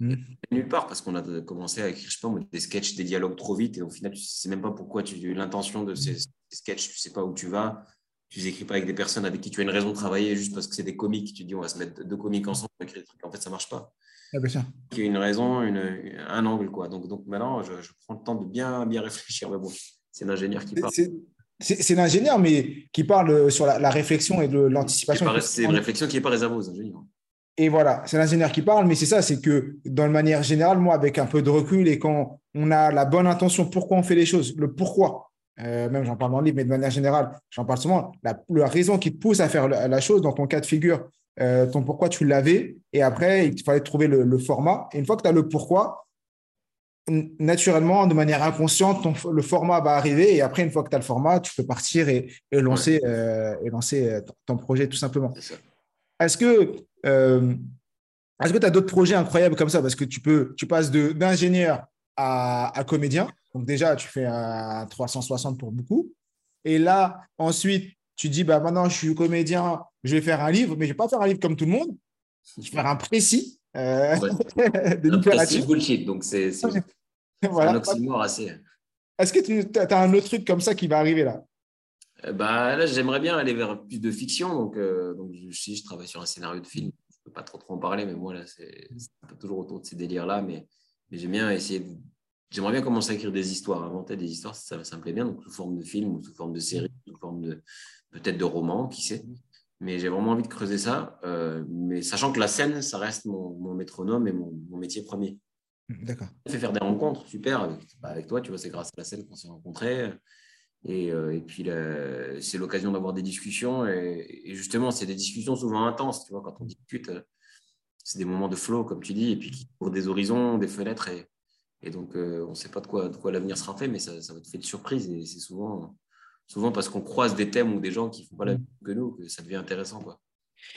Mm. Nulle part, parce qu'on a commencé à écrire, je sais pas, des sketchs, des dialogues trop vite, et au final, tu ne sais même pas pourquoi tu l'intention de ces, ces, sketchs, tu ne sais pas où tu vas. Tu les écris pas avec des personnes avec qui tu as une raison de travailler juste parce que c'est des comiques. Tu dis, on va se mettre deux comiques ensemble pour écrire des trucs. En fait, ça marche pas. Ah, sûr. Qui a une raison, une, un angle, quoi. Donc, donc maintenant, je, prends le temps de bien, bien réfléchir. Mais bon, c'est l'ingénieur qui parle. C'est l'ingénieur, mais qui parle sur la, réflexion et de l'anticipation. C'est une réflexion qui n'est pas réservée aux ingénieurs. Et voilà, c'est l'ingénieur qui parle, mais c'est ça, c'est que dans la manière générale, moi, avec un peu de recul et quand on a la bonne intention, pourquoi on fait les choses, le pourquoi, euh, même j'en parle dans le livre, mais de manière générale, j'en parle souvent, la, raison qui te pousse à faire la, chose, dans ton cas de figure, euh, ton pourquoi tu l'avais, et après, il fallait trouver le, format. Et une fois que tu as le pourquoi, naturellement, de manière inconsciente, le format va arriver, et après, une fois que tu as le format, tu peux partir et, lancer, euh, et lancer ton projet tout simplement. Est-ce que est-ce que tu as d'autres projets incroyables comme ça? Parce que tu, peux, tu passes d'ingénieur à, à, comédien. Donc déjà, tu fais un 360 pour beaucoup. Et là, ensuite, tu dis, bah, maintenant, je suis comédien, je vais faire un livre, mais je ne vais pas faire un livre comme tout le monde. Je vais faire un précis. Euh, un précis bullshit, donc c'est voilà. un oxymore assez. Est-ce que tu as un autre truc comme ça qui va arriver là? euh, bah, Là, j'aimerais bien aller vers plus de fiction. Donc, euh, donc je, je travaille sur un scénario de film. Je ne peux pas trop, trop en parler, mais moi, là, c'est toujours autour de ces délires-là. Mais, mais j'aime bien essayer de J'aimerais bien commencer à écrire des histoires, inventer des histoires, ça, ça me plaît bien, donc sous forme de film ou sous forme de série, sous forme de peut-être de roman, qui sait. Mais j'ai vraiment envie de creuser ça, euh, mais sachant que la scène, ça reste mon, métronome et mon, métier premier. D'accord. fait faire des rencontres, super, avec, bah, avec toi, tu vois, c'est grâce à la scène qu'on s'est rencontrés. Et, euh, et, puis, c'est l'occasion d'avoir des discussions. Et, et justement, c'est des discussions souvent intenses, tu vois, quand on discute, euh, c'est des moments de flow, comme tu dis, et puis qui ouvrent des horizons, des fenêtres. Et, et donc, euh, on ne sait pas de quoi, de quoi l'avenir sera fait, mais ça, ça va te faire de surprise. Et c'est souvent, souvent parce qu'on croise des thèmes ou des gens qui ne font pas la même que nous que ça devient intéressant. Quoi.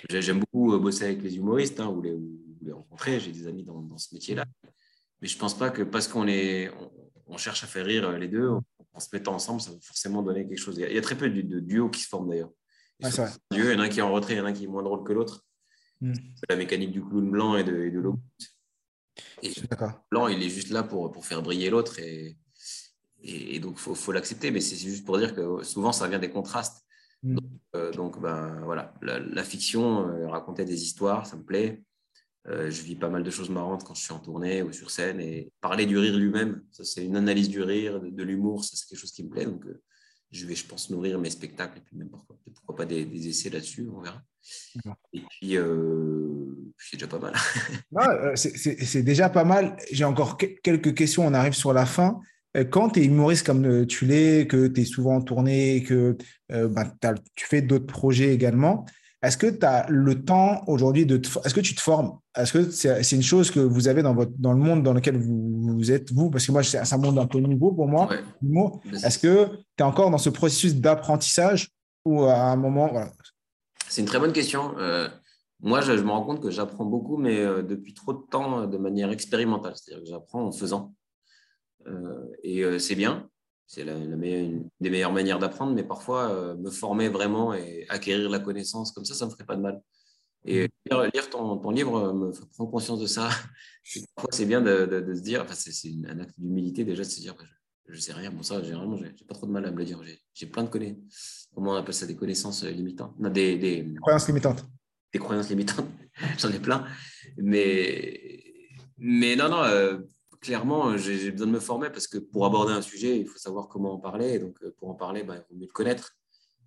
J'aime beaucoup bosser avec les humoristes hein, ou, les, les, rencontrer. J'ai des amis dans, dans ce métier-là. Mais je ne pense pas que parce qu'on est, on, cherche à faire rire les deux, en se mettant ensemble, ça va forcément donner quelque chose. Il y a, très peu de, de duos qui se forment d'ailleurs. il y en a un qui est en retrait, il y en a un qui est moins drôle que l'autre. Hmm. C'est la mécanique du clown blanc et de, et de et blanc, il est juste là pour, pour faire briller l'autre. Et, et, donc, il faut, faut l'accepter. Mais c'est juste pour dire que souvent, ça vient des contrastes. Mm. Donc, euh, ben, voilà, la, fiction, euh, raconter des histoires, ça me plaît. Euh, je vis pas mal de choses marrantes quand je suis en tournée ou sur scène. Et parler du rire lui-même, ça, c'est une analyse du rire, de, l'humour, ça, c'est quelque chose qui me plaît. Donc, je vais, je pense, nourrir mes spectacles et puis même pourquoi, pourquoi pas des, des, essais là-dessus, on verra. Et puis, euh, c'est déjà pas mal. Euh, c'est déjà pas mal. J'ai encore quelques questions, on arrive sur la fin. Euh, quand tu es humoriste comme tu l'es, que tu es souvent en tournée, que bah, tu fais d'autres projets également, est-ce que tu as le temps aujourd'hui de Est-ce que tu te formes? Est-ce que c'est une chose que vous avez dans, votre, dans le monde dans lequel vous, êtes, vous? Parce que moi, c'est un monde un peu nouveau pour moi. Est-ce que tu es encore dans ce processus d'apprentissage ou à un moment. Voilà? C'est une très bonne question. Euh, moi, je, me rends compte que j'apprends beaucoup, mais euh, depuis trop de temps, de manière expérimentale. C'est-à-dire que j'apprends en faisant. Euh, et c'est bien c'est la, une des meilleures manières d'apprendre, mais parfois euh, me former vraiment et acquérir la connaissance comme ça, ça ne me ferait pas de mal. Et mm. lire, ton, livre euh, me prendre conscience de ça. parfois, c'est bien de, se dire, enfin, c'est un acte d'humilité déjà de se dire, bah, je ne sais rien, bon, ça, généralement, je n'ai pas trop de mal à me le dire. J'ai plein de connaissances, comment on appelle ça, des connaissances euh, limitantes des, des, croyances limitantes. Des croyances limitantes, j'en ai plein. Mais, mais non, non clairement, euh, j'ai besoin de me former parce que pour aborder un sujet, il faut savoir comment en parler. Et donc, euh, pour en parler, bah, il faut mieux le connaître.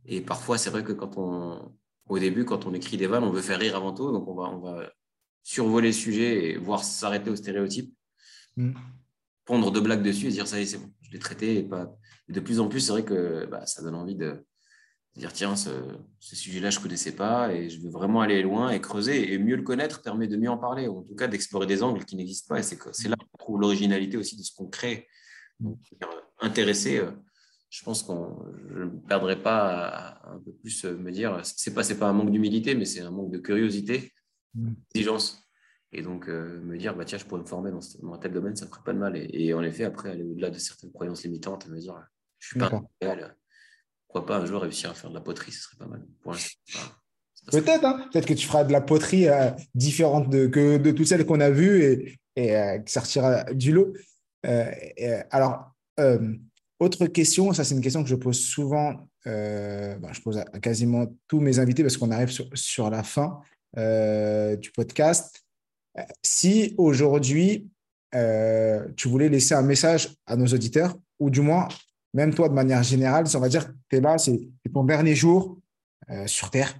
Et parfois, c'est vrai que quand on, au début, quand on écrit des vannes, on veut faire rire avant tout. Donc, on va, on va survoler le sujet et voir s'arrêter aux stéréotypes. mm. pondre deux blagues dessus et dire ça y est, c'est bon, je l'ai traité. Et pas... de plus en plus, c'est vrai que bah, ça donne envie de, dire tiens, ce, sujet-là, je ne connaissais pas et je veux vraiment aller loin et creuser. Et mieux le connaître permet de mieux en parler, ou en tout cas d'explorer des angles qui n'existent pas. Et c'est là qu'on trouve l'originalité aussi de ce qu'on crée. Donc, intéressé, euh, je pense que je ne perdrai pas un peu plus me dire c'est pas, pas un manque d'humilité, mais c'est un manque de curiosité, mm. d'exigence. Et donc, euh, me dire, bah, tiens, je pourrais me former dans, un tel domaine, ça ne ferait pas de mal. Et, en effet, après, aller au-delà de certaines croyances limitantes, me dire, je suis pas idéal. Pourquoi pas un jour réussir à faire de la poterie, ce serait pas mal. Peut-être, hein. peut-être que tu feras de la poterie euh, différente de, que de toutes celles qu'on a vues et, et euh, que sortira du lot. alors, autre question, ça c'est une question que je pose souvent, bah, je pose à, quasiment tous mes invités parce qu'on arrive sur, sur, la fin du podcast si aujourd'hui, euh, tu voulais laisser un message à nos auditeurs, ou du moins, même toi de manière générale, on va dire que tu es là, c'est ton dernier jour euh, sur Terre,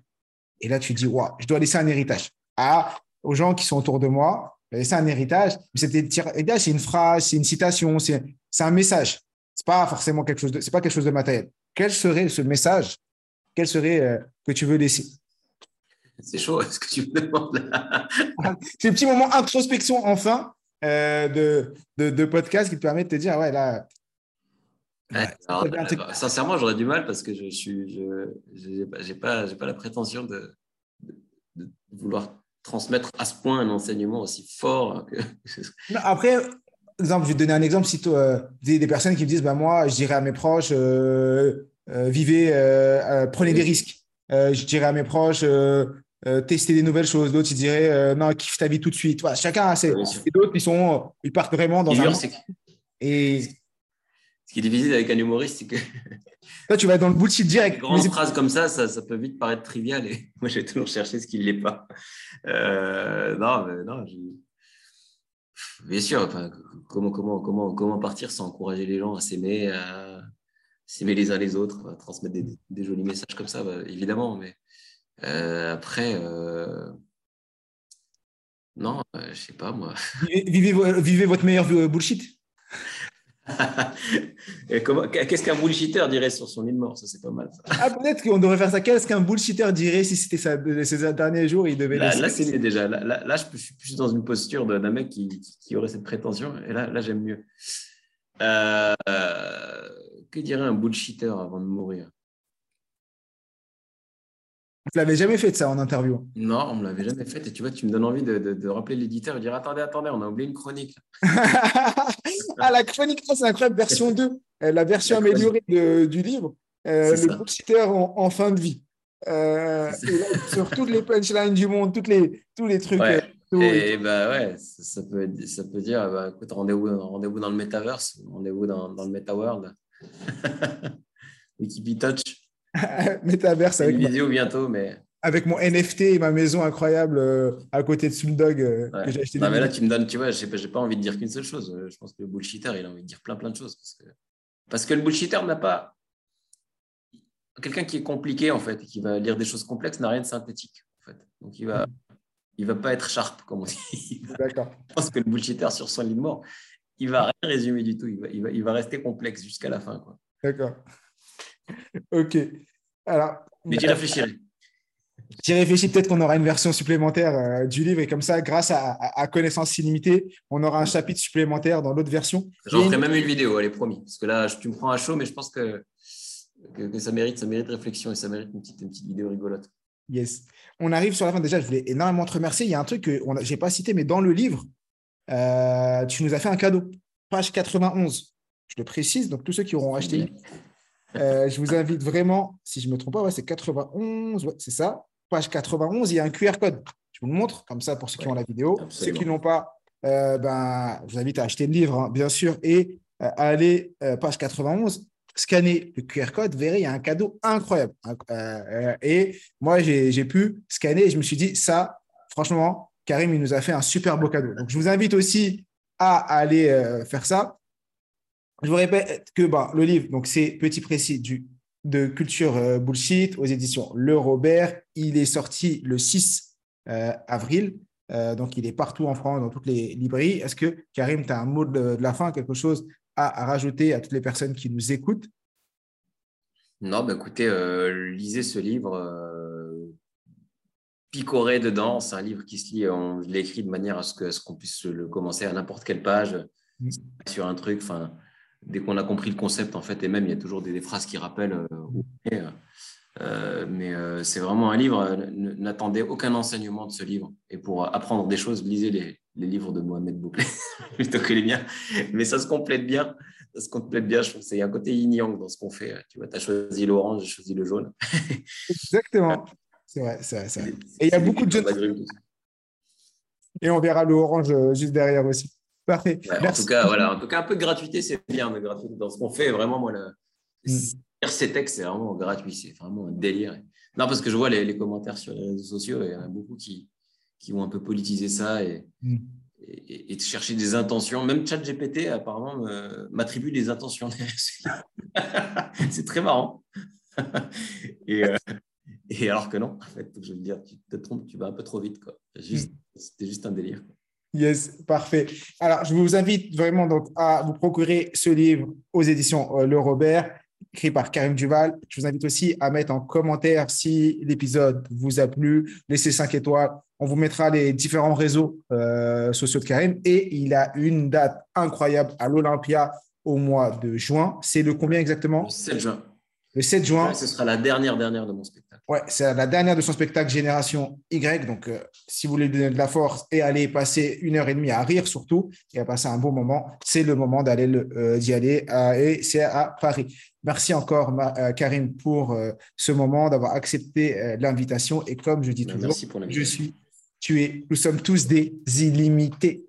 et là tu dis, ouais, je dois laisser un héritage à, aux gens qui sont autour de moi, laisser un héritage. C'est une phrase, c'est une citation, c'est un message. C'est pas forcément quelque chose de, c'est pas quelque chose de matériel. Quel serait ce message? Quel serait euh, que tu veux laisser? C'est chaud, est-ce que tu me demandes? C'est un petit moment introspection enfin euh, de, de, de, podcast qui te permet de te dire, ouais, là. Sincèrement, j'aurais du mal parce que je suis, je n'ai pas, pas la prétention de, de, vouloir transmettre à ce point un enseignement aussi fort. Que... Après, exemple, je vais te donner un exemple. Si tu euh, des, des, personnes qui me disent, bah, moi, je dirais à mes proches, euh, vivez, prenez des risques. je dirais à mes proches, euh, tester des nouvelles choses. D'autres, ils diraient euh, non, kiffe ta vie tout de suite. Voilà, chacun a ses. Et d'autres, ils, sont, ils partent vraiment dans un. Et. Ce qui est difficile avec un humoriste, c'est que. Tu vas dans le bullshit direct. Une grande phrase comme ça, ça, peut vite paraître trivial. Et moi, j'ai toujours cherché ce qui ne l'est pas. Euh, non, mais non. Bien sûr, comment, comment, comment, comment partir sans encourager les gens à s'aimer, à s'aimer les uns les autres, à transmettre des, jolis messages comme ça, bah, évidemment. Mais euh, après, euh, non, je sais pas moi. Vivez, vivez votre meilleur bullshit. Qu'est-ce qu'un bullshitter dirait sur son lit de mort Ça, c'est pas mal. Ah, peut-être qu'on devrait faire ça. Qu'est-ce qu'un bullshitter dirait si c'était ses derniers jours il devait Là, là c'est déjà. Là, là, je suis plus dans une posture d'un mec qui, qui, aurait cette prétention. Et là, là j'aime mieux. que dirait un bullshitter avant de mourir? Tu l'avais jamais fait de ça en interview Non, on ne me l'avait jamais fait. Et tu vois, tu me donnes envie de, rappeler l'éditeur et dire Attendez, attendez, on a oublié une chronique. ah, la chronique, c'est incroyable, version 2, euh, la version améliorée du livre, euh, le bullshitter en, en, fin de vie. Euh, sur toutes les punchlines du monde, toutes les, tous les trucs. et, bah ouais, ça, peut, ça peut dire bah, écoute, rendez-vous rendez dans le metaverse, rendez-vous dans, dans le metaworld. Wikipitouch. Métaverse avec une vidéo bientôt, mais avec mon NFT et ma maison incroyable euh, à côté de Sundog euh, que j'ai acheté. Non, mais là, tu me donnes, tu vois, j'ai pas, pas envie de dire qu'une seule chose. Euh, je pense que le bullshitter, il a envie de dire plein, plein de choses. Parce que, parce que le bullshitter n'a pas. Quelqu'un qui est compliqué, en fait, et qui va lire des choses complexes, n'a rien de synthétique. En fait. Donc, il va, il va pas être sharp, comme on dit. D'accord. Je pense que le bullshitter, sur son lit de mort, il va rien résumer du tout. Il va, il va, il va rester complexe jusqu'à la fin. D'accord. ok. Alors, Mais j'y réfléchirai. J'y réfléchis, peut-être qu'on aura une version supplémentaire euh, du livre et comme ça, grâce à, à, Connaissance illimitée, on aura un chapitre supplémentaire dans l'autre version. J'en ferai même une vidéo, allez, promis. Parce que là, tu me prends à chaud, mais je pense que, que, ça, mérite, ça mérite réflexion et ça mérite une petite, une petite vidéo rigolote. Yes. On arrive sur la fin. Déjà, je voulais énormément te remercier. Il y a un truc que je n'ai pas cité, mais dans le livre, euh, tu nous as fait un cadeau. Page 91. Je le précise, donc tous ceux qui auront acheté euh, je vous invite vraiment, si je ne me trompe pas, ouais, c'est 91, c'est ça. Page 91, il y a un QR code. Je vous le montre, comme ça, pour ceux qui ont la vidéo. Ceux qui ne l'ont pas, euh, ben, je vous invite à acheter le livre, hein, bien sûr, et euh, à aller, page 91, scanner le QR code, vous verrez, il y a un cadeau incroyable. et moi, j'ai pu scanner et je me suis dit, ça, franchement, Karim, il nous a fait un super beau cadeau. Donc, je vous invite aussi à aller faire ça. Je vous répète que bah, le livre, donc c'est Petit Précis du, de Culture euh, Bullshit aux éditions Le Robert. Il est sorti le 6 euh, avril. donc, il est partout en France, dans toutes les librairies. Est-ce que, Karim, tu as un mot de, la fin, quelque chose à, rajouter à toutes les personnes qui nous écoutent? Non, bah, écoutez, lisez ce livre picoré dedans. C'est un livre qui se lit, on l'écrit de manière à ce qu'on puisse le commencer à n'importe quelle page mm. sur un truc. Enfin, dès qu'on a compris le concept, en fait, et même il y a toujours des, phrases qui rappellent euh, euh, euh, mais c'est vraiment un livre. N'attendez aucun enseignement de ce livre. Et pour apprendre des choses, lisez les, livres de Mohamed Bouclé plutôt que les miens. Mais ça se complète bien. Ça se complète bien. Je trouve qu'il y a un côté yin-yang dans ce qu'on fait. Tu vois, tu as choisi l'orange, j'ai choisi le jaune. Exactement. C'est vrai, c'est vrai, Et il y a beaucoup de jeunes. Et on verra le orange juste derrière aussi. Parfait. en tout cas, voilà, en tout cas, un peu de gratuité, c'est bien de gratuité dans ce qu'on fait. Vraiment, moi, le... Mm. ces textes, c'est vraiment gratuit, c'est vraiment un délire. Non, parce que je vois les, commentaires sur les réseaux sociaux, et il y en a beaucoup qui, qui ont un peu politisé ça et, mm. et, chercher des intentions. Même ChatGPT, apparemment, m'attribue des intentions. c'est très marrant. et, euh, et alors que non, en fait, je veux dire, tu te trompes, tu vas un peu trop vite. Juste, hmm. C'était juste un délire. Yes, parfait. Alors, je vous invite vraiment donc à vous procurer ce livre aux éditions euh, Le Robert, écrit par Karim Duval. Je vous invite aussi à mettre en commentaire si l'épisode vous a plu, laissez 5 étoiles. On vous mettra les différents réseaux euh, sociaux de Karim et il a une date incroyable à l'Olympia au mois de juin. C'est le combien exactement? Le 7 juin. Le 7 juin. ce sera la dernière dernière de mon spectacle. Ouais, c'est la dernière de son spectacle Génération Y. Donc, euh, si vous voulez lui donner de la force et aller passer une heure et demie à rire surtout et à passer un bon moment, c'est le moment d'aller euh, d'y aller. Euh, et c'est à Paris. Merci encore, Karim, pour ce moment, d'avoir accepté l'invitation. Et comme je dis toujours, je suis, tu es, nous sommes tous des illimités.